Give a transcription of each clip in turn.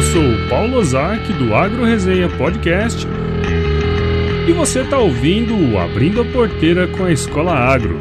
Eu sou o Paulo Ozaki do Agro Resenha Podcast e você está ouvindo o Abrindo a Porteira com a Escola Agro.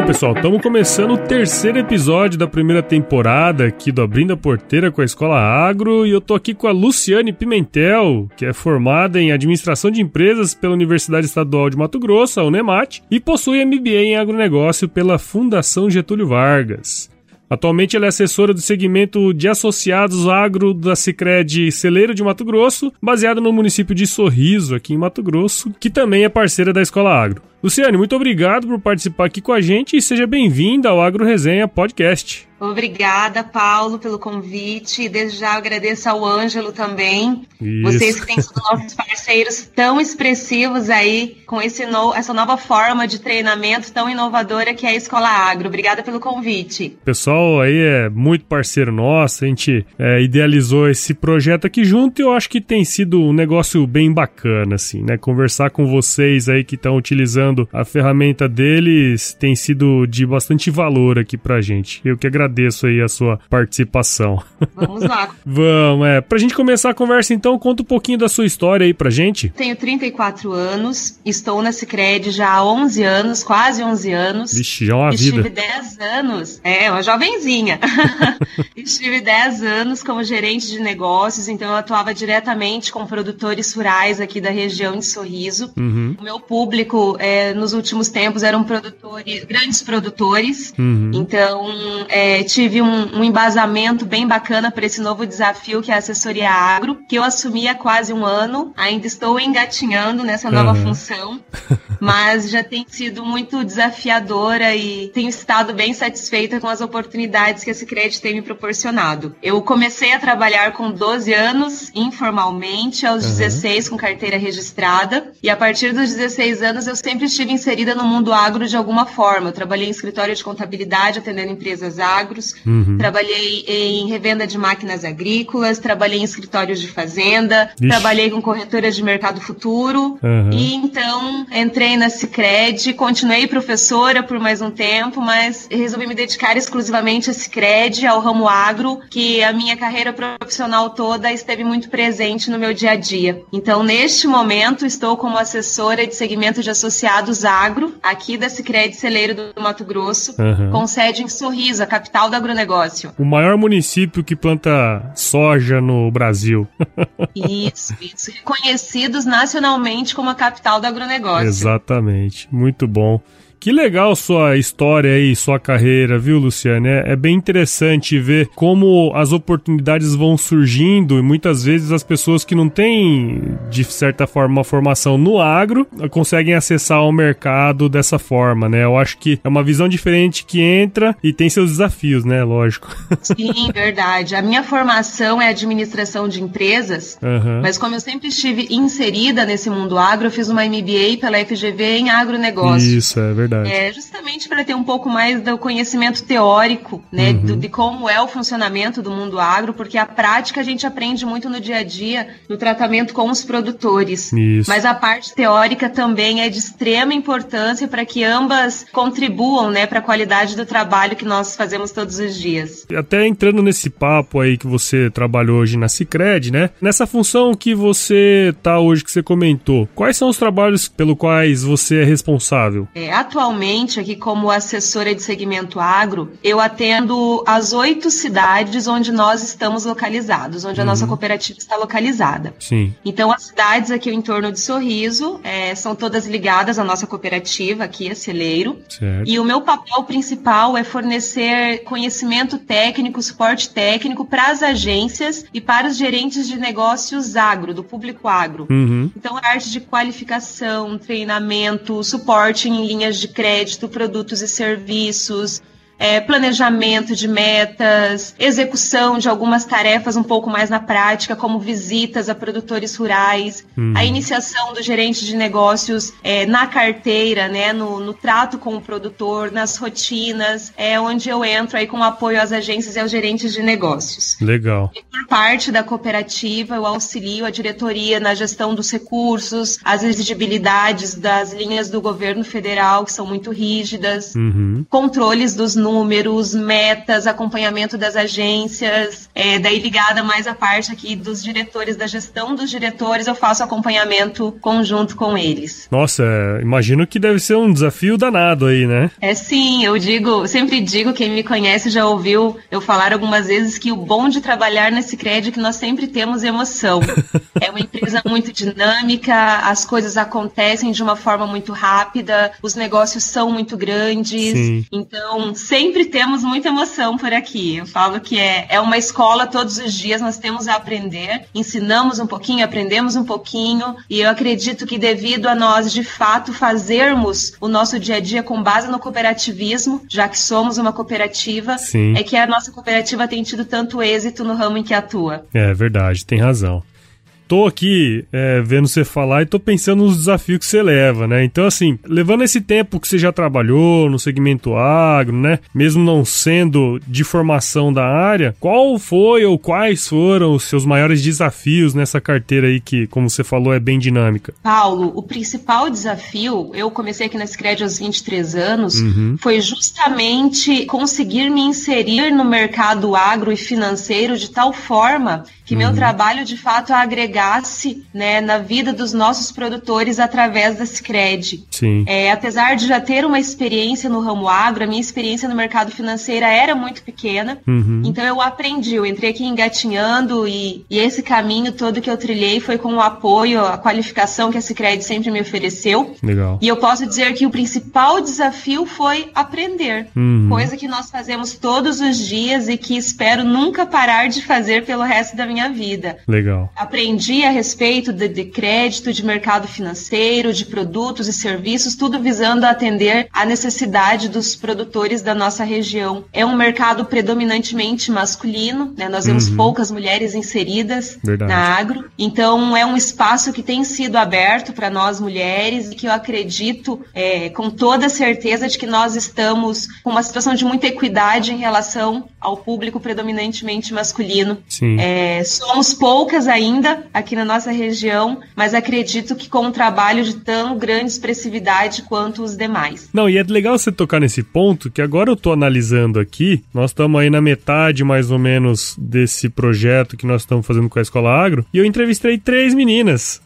Bom, pessoal, estamos começando o terceiro episódio da primeira temporada aqui do Abrindo a Porteira com a Escola Agro e eu tô aqui com a Luciane Pimentel, que é formada em Administração de Empresas pela Universidade Estadual de Mato Grosso, a Unemat, e possui MBA em Agronegócio pela Fundação Getúlio Vargas. Atualmente ela é assessora do segmento de associados agro da Sicredi Celeiro de Mato Grosso, baseado no município de Sorriso, aqui em Mato Grosso, que também é parceira da Escola Agro. Luciane, muito obrigado por participar aqui com a gente e seja bem-vinda ao Agro Resenha Podcast. Obrigada, Paulo, pelo convite. Desde já agradeço ao Ângelo também. Isso. Vocês que têm sido nossos parceiros tão expressivos aí com esse no, essa nova forma de treinamento tão inovadora que é a Escola Agro. Obrigada pelo convite. O pessoal aí é muito parceiro nosso. A gente é, idealizou esse projeto aqui junto e eu acho que tem sido um negócio bem bacana, assim, né? Conversar com vocês aí que estão utilizando a ferramenta deles tem sido de bastante valor aqui pra gente. Eu que agradeço agradeço aí a sua participação. Vamos lá. Vamos, é. Pra gente começar a conversa, então, conta um pouquinho da sua história aí pra gente. Tenho 34 anos, estou na Cicred já há 11 anos, quase 11 anos. Vixe, já é uma Estive vida. Estive 10 anos, é, uma jovenzinha. Estive 10 anos como gerente de negócios, então eu atuava diretamente com produtores rurais aqui da região de Sorriso. Uhum. O meu público, é, nos últimos tempos, eram produtores, grandes produtores, uhum. então, é, tive um, um, embasamento bem bacana para esse novo desafio que é a assessoria agro, que eu assumi há quase um ano. Ainda estou engatinhando nessa nova uhum. função, mas já tem sido muito desafiadora e tenho estado bem satisfeita com as oportunidades que esse crédito tem me proporcionado. Eu comecei a trabalhar com 12 anos, informalmente, aos uhum. 16 com carteira registrada, e a partir dos 16 anos eu sempre estive inserida no mundo agro de alguma forma. Eu trabalhei em escritório de contabilidade, atendendo empresas agro, agros, uhum. trabalhei em revenda de máquinas agrícolas, trabalhei em escritórios de fazenda, Ixi. trabalhei com corretoras de mercado futuro uhum. e então entrei na Cicred, continuei professora por mais um tempo, mas resolvi me dedicar exclusivamente a Cicred, ao ramo agro, que a minha carreira profissional toda esteve muito presente no meu dia a dia. Então, neste momento, estou como assessora de segmento de associados agro, aqui da Cicred Celeiro do Mato Grosso, uhum. com sede em Sorriso, a capital capital do agronegócio. O maior município que planta soja no Brasil. isso, isso. Reconhecidos nacionalmente como a capital do agronegócio. Exatamente. Muito bom. Que legal sua história aí, sua carreira, viu, Luciane? É, é, bem interessante ver como as oportunidades vão surgindo e muitas vezes as pessoas que não têm, de certa forma, uma formação no agro conseguem acessar o mercado dessa forma, né? Eu acho que é uma visão diferente que entra e tem seus desafios, né? Lógico. Sim, verdade. A minha formação é administração de empresas, uhum. mas como eu sempre estive inserida nesse mundo agro, eu fiz uma MBA pela FGV em agronegócio. Isso, é verdade verdade. É, justamente para ter um pouco mais do conhecimento teórico, né, uhum. do, de como é o funcionamento do mundo agro, porque a prática a gente aprende muito no dia a dia, no tratamento com os produtores. Isso. Mas a parte teórica também é de extrema importância para que ambas contribuam, né, para a qualidade do trabalho que nós fazemos todos os dias. Até entrando nesse papo aí que você trabalhou hoje na Cicred, né? Nessa função que você tá hoje que você comentou, quais são os trabalhos pelo quais você é responsável? É, atualmente atualmente, aqui como assessora de segmento agro, eu atendo as oito cidades onde nós estamos localizados, onde uhum. a nossa uhum. cooperativa está localizada. Sim. Então, as cidades aqui em torno de Sorriso é, são todas ligadas à nossa cooperativa, aqui a Celeiro. Certo. E o meu papel principal é fornecer conhecimento técnico, suporte técnico para as agências e para os gerentes de negócios agro, do público agro. Uhum. Então, a parte de qualificação, treinamento, suporte em linhas de crédito, produtos e serviços, é, planejamento de metas, execução de algumas tarefas um pouco mais na prática, como visitas a produtores rurais, uhum. a iniciação do gerente de negócios é, na carteira, né, no, no, trato com o produtor, nas rotinas, é onde eu entro aí com apoio às agências e aos gerentes de negócios. Legal. E por parte da cooperativa, eu auxilio a diretoria na gestão dos recursos, as exigibilidades das linhas do governo federal, que são muito rígidas, uhum. controles dos números, metas, acompanhamento das agências, é, daí ligada mais a parte aqui dos diretores, da gestão dos diretores, eu faço acompanhamento conjunto com eles. Nossa, imagino que deve ser um desafio danado aí, né? É sim, eu digo, sempre digo, quem me conhece já ouviu eu falar algumas vezes que o bom de trabalhar nesse crédito é que nós sempre temos emoção. é uma empresa muito dinâmica, as coisas acontecem de uma forma muito rápida, os negócios são muito grandes, sim. então sempre temos muita emoção por aqui. Eu falo que é, é uma escola todos os dias, nós temos a aprender, ensinamos um pouquinho, aprendemos um pouquinho, e eu acredito que devido a nós de fato fazermos o nosso dia a dia com base no cooperativismo, já que somos uma cooperativa, Sim. é que a nossa cooperativa tem tido tanto êxito no ramo em que atua. É verdade, tem razão tô aqui é, vendo você falar e tô pensando nos desafios que você leva, né? Então, assim, levando esse tempo que você já trabalhou no segmento agro, né? Mesmo não sendo de formação da área, qual foi ou quais foram os seus maiores desafios nessa carteira aí que, como você falou, é bem dinâmica? Paulo, o principal desafio, eu comecei aqui na Scred aos 23 anos, uhum. foi justamente conseguir me inserir no mercado agro e financeiro de tal forma que uhum. meu trabalho de fato agregasse né, na vida dos nossos produtores através da Cicred. Sim. É, apesar de já ter uma experiência no ramo agro, a minha experiência no mercado financeiro era muito pequena, uhum. então eu aprendi, eu entrei aqui engatinhando e, e, esse caminho todo que eu trilhei foi com o apoio, a qualificação que a Cicred sempre me ofereceu. Legal. E eu posso dizer que o principal desafio foi aprender, uhum. coisa que nós fazemos todos os dias e que espero nunca parar de fazer pelo resto da minha minha vida. Legal. Aprendi a respeito de, de crédito, de mercado financeiro, de produtos e serviços, tudo visando atender a necessidade dos produtores da nossa região. É um mercado predominantemente masculino, né? Nós vemos uhum. poucas mulheres inseridas Verdade. na agro. Então é um espaço que tem sido aberto para nós mulheres e que eu acredito é, com toda certeza de que nós estamos com uma situação de muita equidade em relação ao público predominantemente masculino. Sim. É, somos poucas ainda aqui na nossa região, mas acredito que com um trabalho de tão grande expressividade quanto os demais. Não, e é legal você tocar nesse ponto, que agora eu tô analisando aqui, nós estamos aí na metade mais ou menos desse projeto que nós estamos fazendo com a Escola Agro, e eu entrevistei três meninas.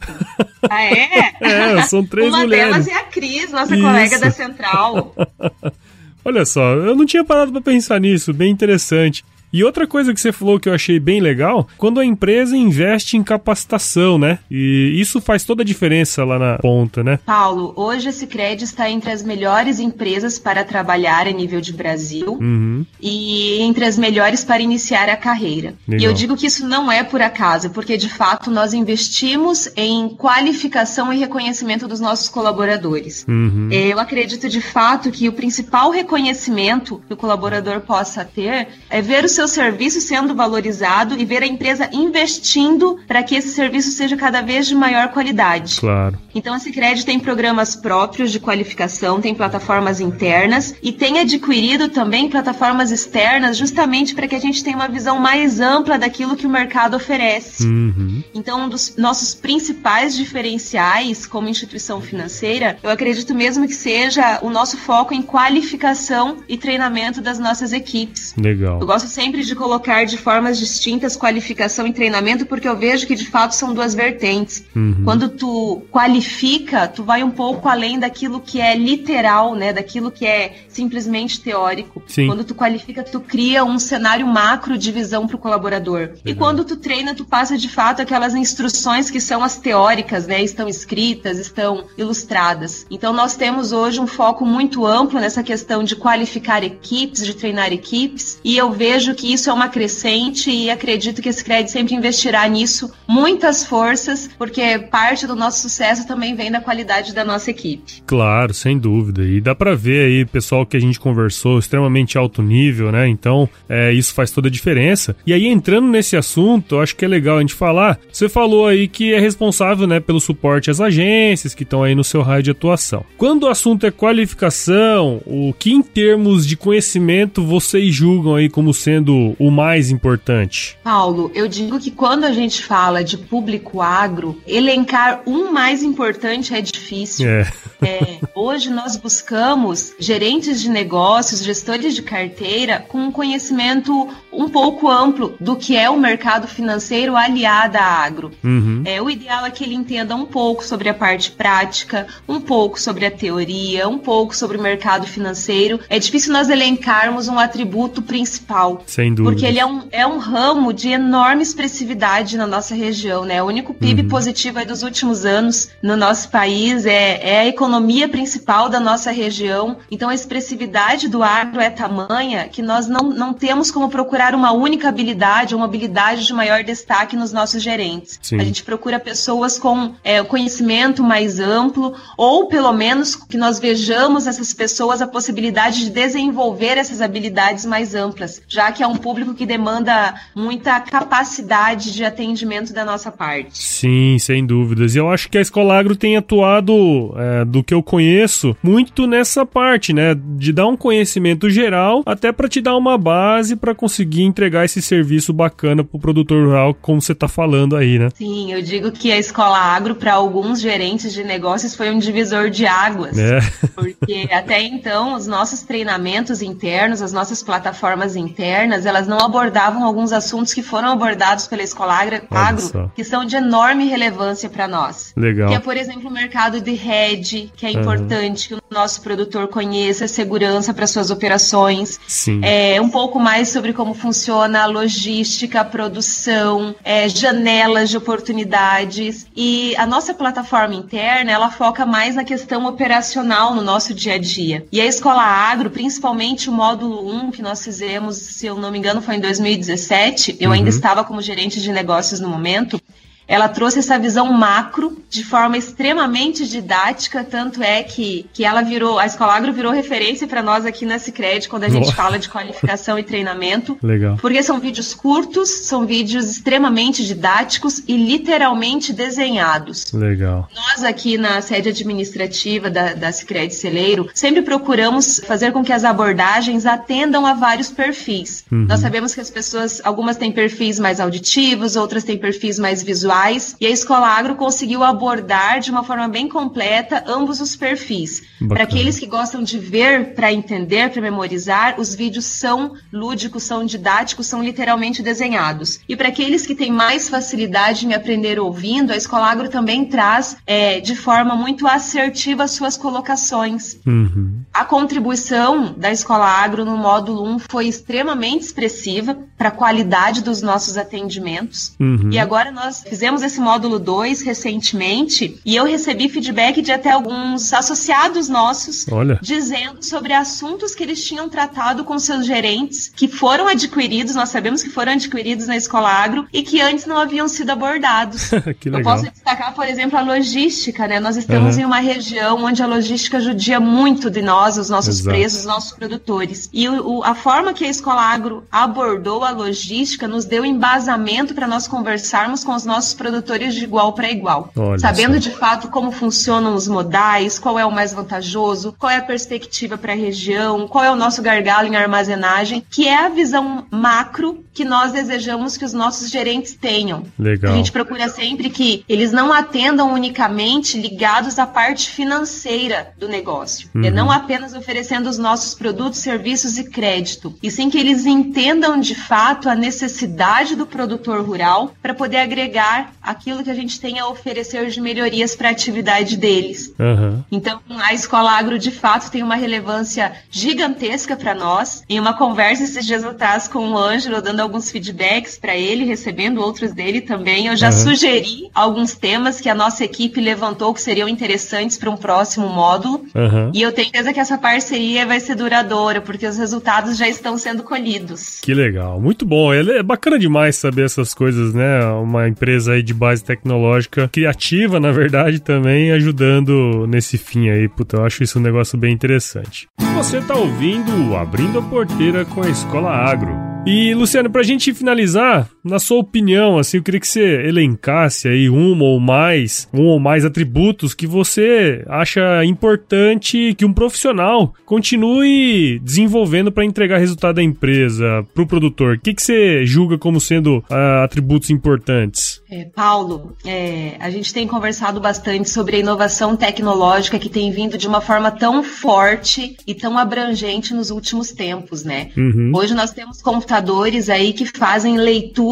Ah, é? é, são três Uma mulheres. Uma delas é a Cris, nossa Isso. colega da Central. Olha só, eu não tinha parado para pensar nisso, bem interessante. E outra coisa que você falou que eu achei bem legal, quando a empresa investe em capacitação, né? E isso faz toda a diferença lá na ponta, né? Paulo, hoje a Cicred está entre as melhores empresas para trabalhar a nível de Brasil uhum. e entre as melhores para iniciar a carreira. Legal. E eu digo que isso não é por acaso, porque de fato nós investimos em qualificação e reconhecimento dos nossos colaboradores. Uhum. Eu acredito de fato que o principal reconhecimento que o colaborador possa ter é ver o seu seu serviço sendo valorizado e ver a empresa investindo para que esse serviço seja cada vez de maior qualidade. Claro. Então a Sicredi tem programas próprios de qualificação, tem plataformas internas e tem adquirido também plataformas externas justamente para que a gente tenha uma visão mais ampla daquilo que o mercado oferece. Uhum. Então um dos nossos principais diferenciais como instituição financeira, eu acredito mesmo que seja o nosso foco em qualificação e treinamento das nossas equipes. Legal. Eu gosto sempre sempre de colocar de formas distintas qualificação e treinamento, porque eu vejo que de fato são duas vertentes. Uhum. Quando tu qualifica, tu vai um pouco além daquilo que é literal, né? Daquilo que é simplesmente teórico. Sim. Quando tu qualifica, tu cria um cenário macro de visão para o colaborador. E quando tu treina, tu passa de fato aquelas instruções que são as teóricas, né? Estão escritas, estão ilustradas. Então nós temos hoje um foco muito amplo nessa questão de qualificar equipes, de treinar equipes, e eu vejo que isso é uma crescente e acredito que esse crédito sempre investirá nisso muitas forças, porque parte do nosso sucesso também vem da qualidade da nossa equipe. Claro, sem dúvida. E dá para ver aí, pessoal que a gente conversou, extremamente alto nível, né? Então, é, isso faz toda a diferença. E aí, entrando nesse assunto, acho que é legal a gente falar. Você falou aí que é responsável, né, pelo suporte às agências que estão aí no seu raio de atuação. Quando o assunto é qualificação, o que em termos de conhecimento vocês julgam aí como sendo o mais importante? Paulo, eu digo que quando a gente fala de público agro, elencar um mais importante é difícil. É. É, hoje nós buscamos gerentes de negócios, gestores de carteira com um conhecimento um pouco amplo do que é o mercado financeiro aliado à agro. Uhum. É, o ideal é que ele entenda um pouco sobre a parte prática, um pouco sobre a teoria, um pouco sobre o mercado financeiro. É difícil nós elencarmos um atributo principal. Sem dúvida. Porque ele é um, é um ramo de enorme expressividade na nossa região, né? O único PIB uhum. positivo dos últimos anos no nosso país é, é a economia principal da nossa região. Então a expressividade do agro é tamanha que nós não, não temos como procurar uma única habilidade, uma habilidade de maior destaque nos nossos gerentes. Sim. A gente procura pessoas com é, conhecimento mais amplo, ou pelo menos que nós vejamos essas pessoas a possibilidade de desenvolver essas habilidades mais amplas, já que é um público que demanda muita capacidade de atendimento da nossa parte. Sim, sem dúvidas. E eu acho que a Escola Agro tem atuado, é, do que eu conheço, muito nessa parte, né? De dar um conhecimento geral, até para te dar uma base para conseguir entregar esse serviço bacana pro produtor rural, como você tá falando aí, né? Sim, eu digo que a Escola Agro, para alguns gerentes de negócios, foi um divisor de águas. É. Porque até então, os nossos treinamentos internos, as nossas plataformas internas, elas não abordavam alguns assuntos que foram abordados pela Escola Agro, agro que são de enorme relevância para nós. Legal. Que é, por exemplo, o mercado de rede, que é uhum. importante que o nosso produtor conheça a segurança para suas operações. Sim. É, um pouco mais sobre como funciona a logística, a produção, é, janelas de oportunidades. E a nossa plataforma interna, ela foca mais na questão operacional no nosso dia a dia. E a Escola Agro, principalmente o módulo 1 que nós fizemos, se eu não me engano, foi em 2017, eu uhum. ainda estava como gerente de negócios no momento, ela trouxe essa visão macro de forma extremamente didática, tanto é que, que ela virou, a Escola Agro virou referência para nós aqui na Cicred quando a gente Nossa. fala de qualificação e treinamento. Legal. Porque são vídeos curtos, são vídeos extremamente didáticos e literalmente desenhados. Legal. Nós aqui na sede administrativa da, da Cicred Celeiro sempre procuramos fazer com que as abordagens atendam a vários perfis. Uhum. Nós sabemos que as pessoas, algumas têm perfis mais auditivos, outras têm perfis mais visuais e a Escola Agro conseguiu abordar de uma forma bem completa ambos os perfis. Para aqueles que gostam de ver, para entender, para memorizar, os vídeos são lúdicos, são didáticos, são literalmente desenhados. E para aqueles que têm mais facilidade em aprender ouvindo, a Escola Agro também traz é, de forma muito assertiva as suas colocações. Uhum. A contribuição da Escola Agro no módulo 1 foi extremamente expressiva para a qualidade dos nossos atendimentos. Uhum. E agora nós fizemos fizemos esse módulo 2 recentemente e eu recebi feedback de até alguns associados nossos Olha. dizendo sobre assuntos que eles tinham tratado com seus gerentes, que foram adquiridos, nós sabemos que foram adquiridos na Escola Agro e que antes não haviam sido abordados. Eu posso destacar, por exemplo, a logística, né? Nós estamos uhum. em uma região onde a logística judia muito de nós, os nossos Exato. preços, os nossos produtores. E o, a forma que a Escola Agro abordou a logística nos deu embasamento para nós conversarmos com os nossos produtores de igual para igual, Olha sabendo só. de fato como funcionam os modais, qual é o mais vantajoso, qual é a perspectiva para a região, qual é o nosso gargalo em armazenagem, que é a visão macro que nós desejamos que os nossos gerentes tenham. Legal. A gente procura sempre que eles não atendam unicamente ligados à parte financeira do negócio, uhum. e não apenas oferecendo os nossos produtos, serviços e crédito, e sim que eles entendam de fato a necessidade do produtor rural para poder agregar aquilo que a gente tem a oferecer de melhorias para a atividade deles. Uhum. Então, a Escola Agro, de fato, tem uma relevância gigantesca para nós. Em uma conversa esses dias atrás com o Ângelo, dando alguns feedbacks para ele, recebendo outros dele também. Eu já uhum. sugeri alguns temas que a nossa equipe levantou que seriam interessantes para um próximo módulo. Uhum. E eu tenho certeza que essa parceria vai ser duradoura, porque os resultados já estão sendo colhidos. Que legal, muito bom. É bacana demais saber essas coisas, né? Uma empresa aí de base tecnológica criativa, na verdade, também ajudando nesse fim aí. Puta, eu acho isso um negócio bem interessante. Você está ouvindo Abrindo a Porteira com a Escola Agro. E, Luciano, pra gente finalizar, na sua opinião, assim, eu queria que você elencasse aí um ou mais, um ou mais atributos que você acha importante que um profissional continue desenvolvendo para entregar resultado à empresa, pro produtor. O que, que você julga como sendo uh, atributos importantes? É, Paulo, é, a gente tem conversado bastante sobre a inovação tecnológica que tem vindo de uma forma tão forte e tão abrangente nos últimos tempos, né? Uhum. Hoje nós temos computadores aí que fazem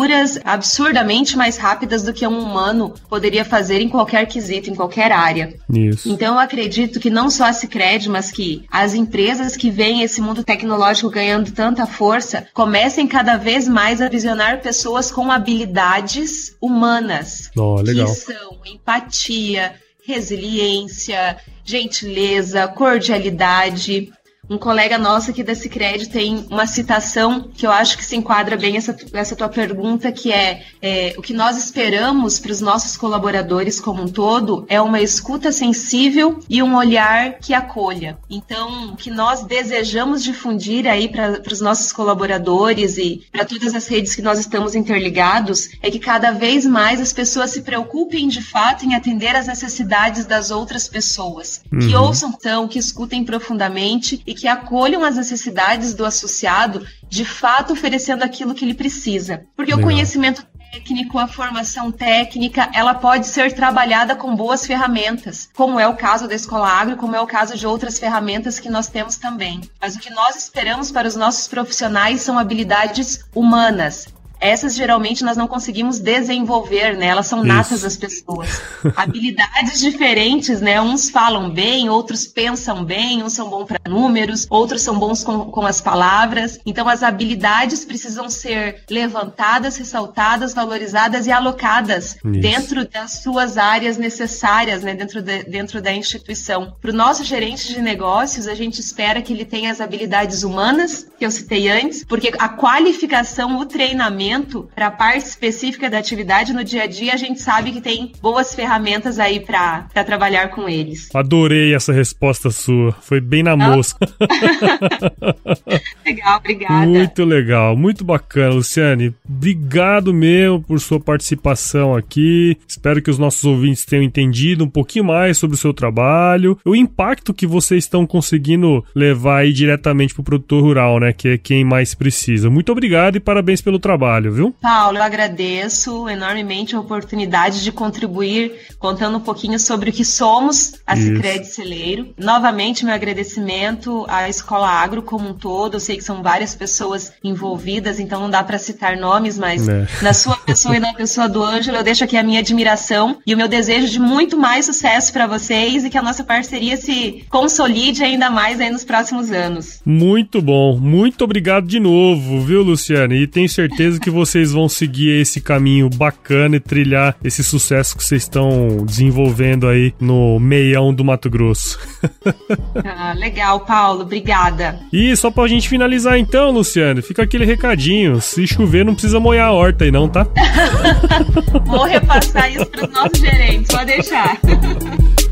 leituras absurdamente mais rápidas do que um humano poderia fazer em qualquer quesito, em qualquer área. Isso. Então eu acredito que não só a Cicred, mas que as empresas que veem esse mundo tecnológico ganhando tanta força, comecem cada vez mais a visionar pessoas com habilidades humanas. Oh, legal. Que são empatia, resiliência, gentileza, cordialidade, um colega nosso aqui da Cicred tem uma citação que eu acho que se enquadra bem essa, essa tua pergunta, que é, é o que nós esperamos para os nossos colaboradores como um todo é uma escuta sensível e um olhar que acolha. Então, o que nós desejamos difundir aí para os nossos colaboradores e para todas as redes que nós estamos interligados é que cada vez mais as pessoas se preocupem de fato em atender às necessidades das outras pessoas, uhum. que ouçam então, que escutem profundamente e que acolham as necessidades do associado, de fato oferecendo aquilo que ele precisa. Porque Legal. o conhecimento técnico, a formação técnica, ela pode ser trabalhada com boas ferramentas, como é o caso da Escola Agro, como é o caso de outras ferramentas que nós temos também. Mas o que nós esperamos para os nossos profissionais são habilidades humanas, essas geralmente nós não conseguimos desenvolver, né? Elas são natas Isso. das pessoas. Habilidades diferentes, né? Uns falam bem, outros pensam bem, uns são bons para números, outros são bons com, com as palavras. Então as habilidades precisam ser levantadas, ressaltadas, valorizadas e alocadas Isso. dentro das suas áreas necessárias, né? Dentro, de, dentro da instituição. Para o nosso gerente de negócios, a gente espera que ele tenha as habilidades humanas, que eu citei antes, porque a qualificação, o treinamento para a parte específica da atividade no dia a dia, a gente sabe que tem boas ferramentas aí para trabalhar com eles. Adorei essa resposta sua. Foi bem na mosca. legal, obrigada. Muito legal, muito bacana, Luciane. Obrigado mesmo por sua participação aqui. Espero que os nossos ouvintes tenham entendido um pouquinho mais sobre o seu trabalho, o impacto que vocês estão conseguindo levar aí diretamente para o produtor rural, né? Que é quem mais precisa. Muito obrigado e parabéns pelo trabalho trabalho, viu? Paulo, eu agradeço enormemente a oportunidade de contribuir contando um pouquinho sobre o que somos a Cicred Celeiro. Novamente, meu agradecimento à Escola Agro como um todo. Eu sei que são várias pessoas envolvidas, então não dá para citar nomes, mas é. na sua pessoa e na pessoa do Ângelo, eu deixo aqui a minha admiração e o meu desejo de muito mais sucesso para vocês e que a nossa parceria se consolide ainda mais aí nos próximos anos. Muito bom. Muito obrigado de novo, viu, Luciane? E tenho certeza que vocês vão seguir esse caminho bacana e trilhar esse sucesso que vocês estão desenvolvendo aí no meião do Mato Grosso. ah, legal, Paulo. Obrigada. E só pra gente finalizar então, Luciano, fica aquele recadinho. Se chover, não precisa molhar a horta aí não, tá? Vou repassar isso pros nossos gerentes, pode deixar.